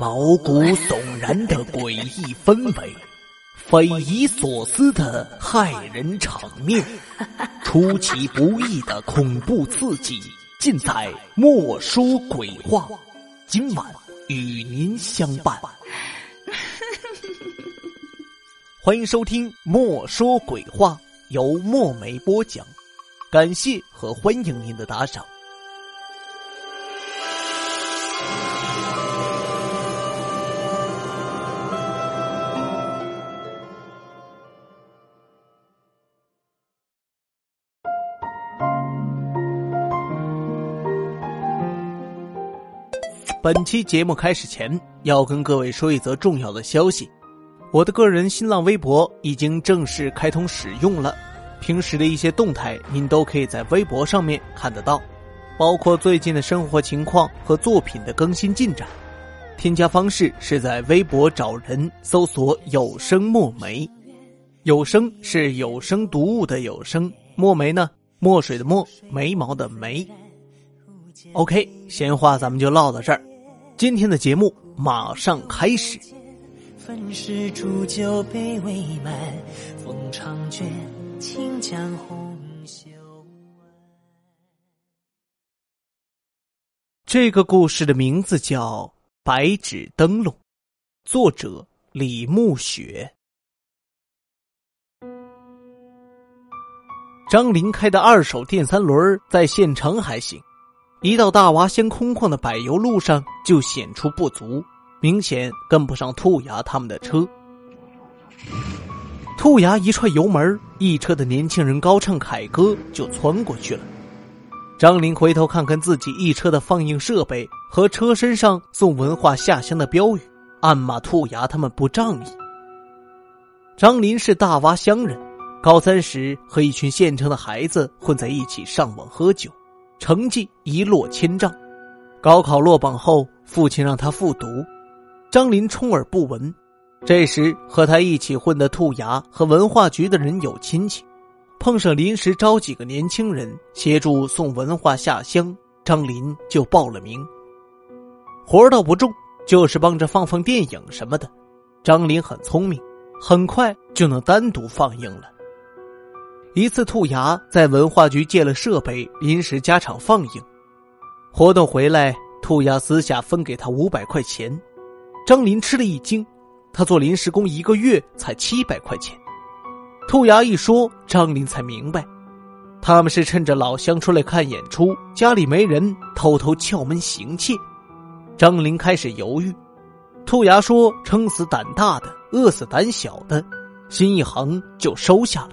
毛骨悚然的诡异氛围，匪夷所思的骇人场面，出其不意的恐怖刺激，尽在《莫说鬼话》。今晚与您相伴，欢迎收听《莫说鬼话》，由墨梅播讲。感谢和欢迎您的打赏。本期节目开始前，要跟各位说一则重要的消息：我的个人新浪微博已经正式开通使用了。平时的一些动态，您都可以在微博上面看得到，包括最近的生活情况和作品的更新进展。添加方式是在微博找人搜索“有声墨梅”，有声是有声读物的有声，墨梅呢，墨水的墨，眉毛的眉。OK，闲话咱们就唠到这儿。今天的节目马上开始。粉饰煮酒杯未满，风长卷，轻将红袖这个故事的名字叫《白纸灯笼》，作者李暮雪。张林开的二手电三轮在县城还行。一到大洼乡空旷的柏油路上，就显出不足，明显跟不上兔牙他们的车。兔牙一踹油门，一车的年轻人高唱凯歌就窜过去了。张林回头看看自己一车的放映设备和车身上送文化下乡的标语，暗骂兔牙他们不仗义。张林是大洼乡人，高三时和一群县城的孩子混在一起上网喝酒。成绩一落千丈，高考落榜后，父亲让他复读，张林充耳不闻。这时和他一起混的兔牙和文化局的人有亲戚，碰上临时招几个年轻人协助送文化下乡，张林就报了名。活儿倒不重，就是帮着放放电影什么的。张林很聪明，很快就能单独放映了。一次，兔牙在文化局借了设备，临时加场放映。活动回来，兔牙私下分给他五百块钱。张林吃了一惊，他做临时工一个月才七百块钱。兔牙一说，张林才明白，他们是趁着老乡出来看演出，家里没人，偷偷撬门行窃。张林开始犹豫，兔牙说：“撑死胆大的，饿死胆小的。”心一横，就收下了。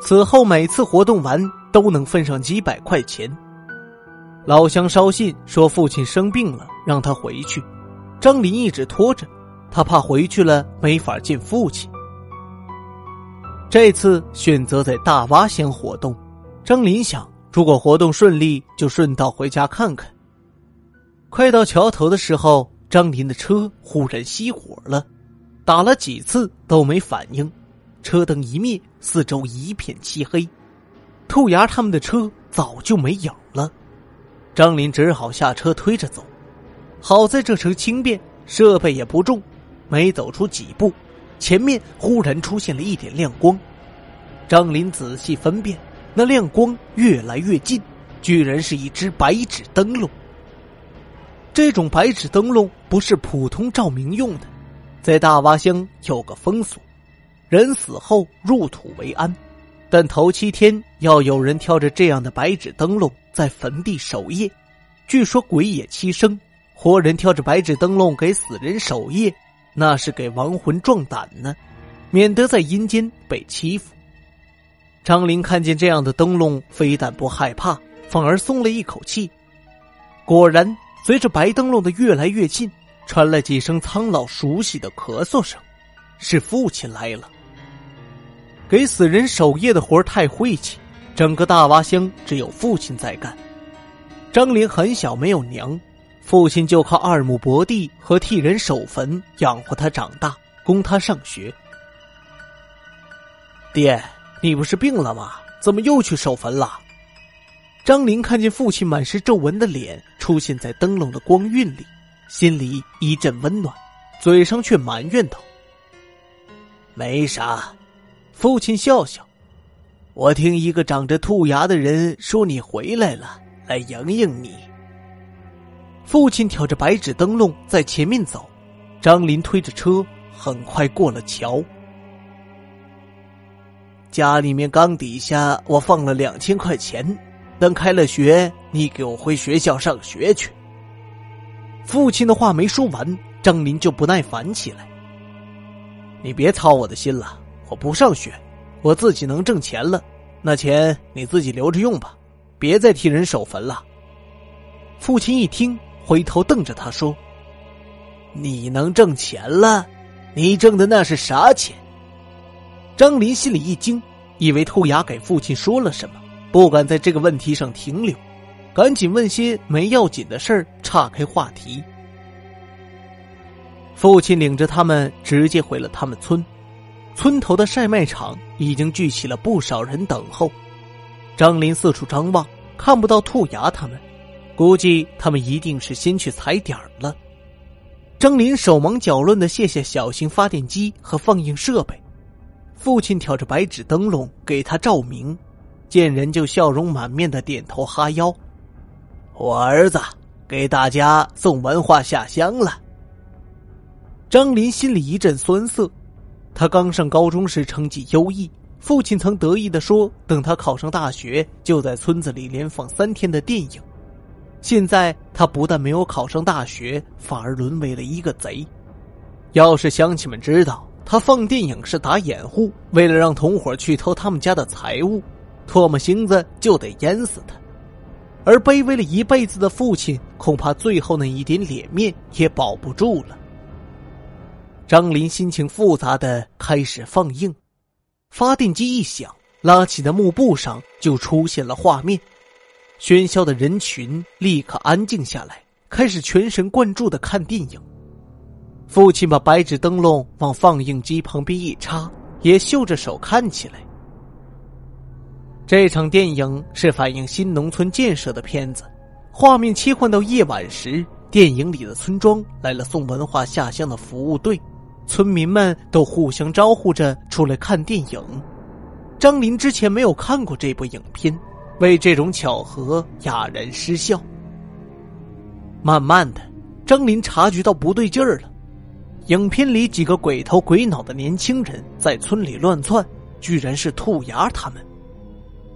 此后每次活动完都能分上几百块钱。老乡捎信说父亲生病了，让他回去。张林一直拖着，他怕回去了没法见父亲。这次选择在大洼乡活动，张林想，如果活动顺利，就顺道回家看看。快到桥头的时候，张林的车忽然熄火了，打了几次都没反应。车灯一灭，四周一片漆黑，兔牙他们的车早就没影了。张林只好下车推着走，好在这车轻便，设备也不重。没走出几步，前面忽然出现了一点亮光。张林仔细分辨，那亮光越来越近，居然是一只白纸灯笼。这种白纸灯笼不是普通照明用的，在大洼乡有个风俗。人死后入土为安，但头七天要有人挑着这样的白纸灯笼在坟地守夜。据说鬼也七生，活人挑着白纸灯笼给死人守夜，那是给亡魂壮胆呢，免得在阴间被欺负。张林看见这样的灯笼，非但不害怕，反而松了一口气。果然，随着白灯笼的越来越近，传来几声苍老熟悉的咳嗽声，是父亲来了。给死人守夜的活太晦气，整个大洼乡只有父亲在干。张林很小没有娘，父亲就靠二亩薄地和替人守坟养活他长大，供他上学。爹，你不是病了吗？怎么又去守坟了？张林看见父亲满是皱纹的脸出现在灯笼的光晕里，心里一阵温暖，嘴上却埋怨道：“没啥。”父亲笑笑：“我听一个长着兔牙的人说你回来了，来迎迎你。”父亲挑着白纸灯笼在前面走，张林推着车，很快过了桥。家里面缸底下我放了两千块钱，等开了学，你给我回学校上学去。父亲的话没说完，张林就不耐烦起来：“你别操我的心了，我不上学，我自己能挣钱了，那钱你自己留着用吧，别再替人守坟了。”父亲一听，回头瞪着他说：“你能挣钱了？你挣的那是啥钱？”张林心里一惊，以为兔牙给父亲说了什么，不敢在这个问题上停留，赶紧问些没要紧的事儿，岔开话题。父亲领着他们直接回了他们村，村头的晒麦场已经聚起了不少人等候。张林四处张望，看不到兔牙他们，估计他们一定是先去踩点儿了。张林手忙脚乱的卸下小型发电机和放映设备。父亲挑着白纸灯笼给他照明，见人就笑容满面的点头哈腰。我儿子给大家送文化下乡了。张林心里一阵酸涩，他刚上高中时成绩优异，父亲曾得意的说，等他考上大学就在村子里连放三天的电影。现在他不但没有考上大学，反而沦为了一个贼。要是乡亲们知道。他放电影是打掩护，为了让同伙去偷他们家的财物，唾沫星子就得淹死他。而卑微了一辈子的父亲，恐怕最后那一点脸面也保不住了。张林心情复杂的开始放映，发电机一响，拉起的幕布上就出现了画面，喧嚣的人群立刻安静下来，开始全神贯注的看电影。父亲把白纸灯笼往放映机旁边一插，也绣着手看起来。这场电影是反映新农村建设的片子，画面切换到夜晚时，电影里的村庄来了送文化下乡的服务队，村民们都互相招呼着出来看电影。张林之前没有看过这部影片，为这种巧合哑然失笑。慢慢的，张林察觉到不对劲儿了。影片里几个鬼头鬼脑的年轻人在村里乱窜，居然是兔牙他们。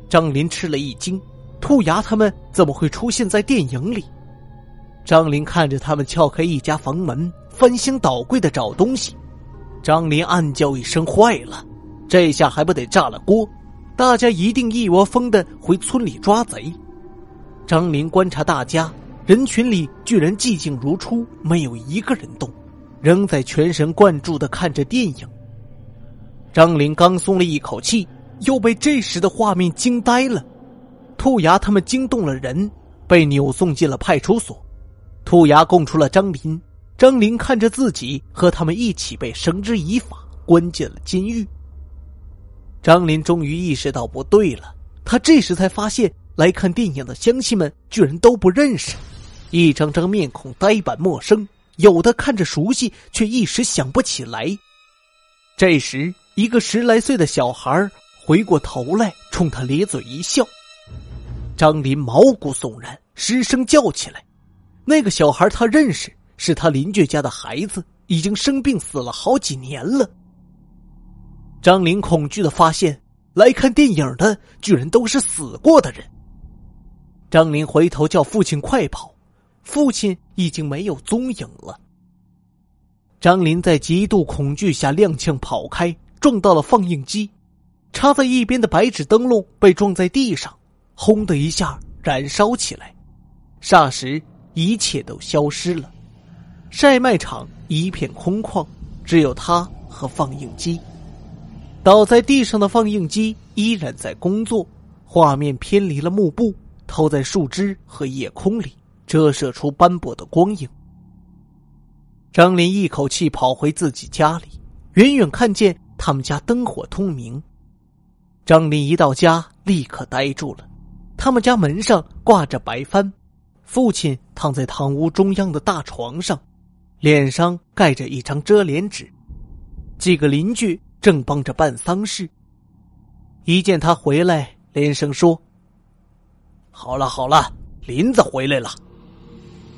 张林吃了一惊，兔牙他们怎么会出现在电影里？张林看着他们撬开一家房门，翻箱倒柜的找东西。张林暗叫一声：“坏了！”这下还不得炸了锅？大家一定一窝蜂的回村里抓贼。张林观察大家，人群里居然寂静如初，没有一个人动。仍在全神贯注的看着电影。张林刚松了一口气，又被这时的画面惊呆了。兔牙他们惊动了人，被扭送进了派出所。兔牙供出了张林，张林看着自己和他们一起被绳之以法，关进了监狱。张林终于意识到不对了，他这时才发现来看电影的乡亲们居然都不认识，一张张面孔呆板陌生。有的看着熟悉，却一时想不起来。这时，一个十来岁的小孩回过头来，冲他咧嘴一笑。张林毛骨悚然，失声叫起来：“那个小孩他认识，是他邻居家的孩子，已经生病死了好几年了。”张林恐惧的发现，来看电影的居然都是死过的人。张林回头叫父亲快跑。父亲已经没有踪影了。张林在极度恐惧下踉跄跑开，撞到了放映机，插在一边的白纸灯笼被撞在地上，轰的一下燃烧起来，霎时一切都消失了。晒麦场一片空旷，只有他和放映机。倒在地上的放映机依然在工作，画面偏离了幕布，投在树枝和夜空里。折射出斑驳的光影。张林一口气跑回自己家里，远远看见他们家灯火通明。张林一到家，立刻呆住了。他们家门上挂着白帆，父亲躺在堂屋中央的大床上，脸上盖着一张遮脸纸。几个邻居正帮着办丧事。一见他回来，连声说：“好了好了，林子回来了。”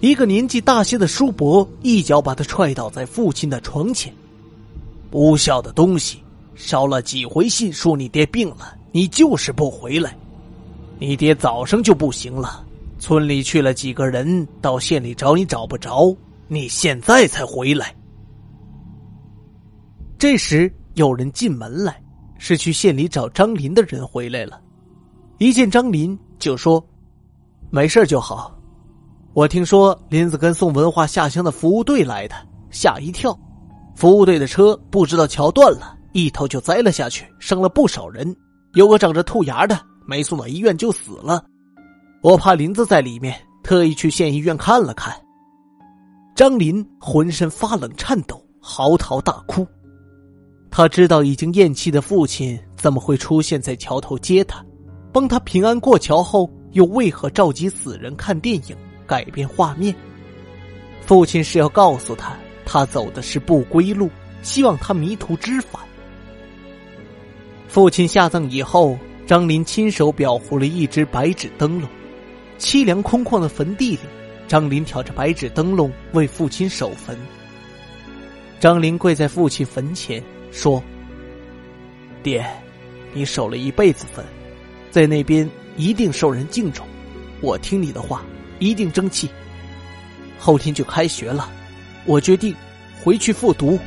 一个年纪大些的叔伯一脚把他踹倒在父亲的床前。不孝的东西，捎了几回信说你爹病了，你就是不回来。你爹早上就不行了，村里去了几个人，到县里找你找不着，你现在才回来。这时有人进门来，是去县里找张林的人回来了。一见张林就说：“没事就好。”我听说林子跟送文化下乡的服务队来的，吓一跳。服务队的车不知道桥断了，一头就栽了下去，伤了不少人。有个长着兔牙的，没送到医院就死了。我怕林子在里面，特意去县医院看了看。张林浑身发冷颤抖，嚎啕大哭。他知道已经咽气的父亲怎么会出现在桥头接他，帮他平安过桥后，又为何召集死人看电影？改变画面，父亲是要告诉他，他走的是不归路，希望他迷途知返。父亲下葬以后，张林亲手裱糊了一只白纸灯笼，凄凉空旷的坟地里，张林挑着白纸灯笼为父亲守坟。张林跪在父亲坟前说：“爹，你守了一辈子坟，在那边一定受人敬重，我听你的话。”一定争气。后天就开学了，我决定回去复读。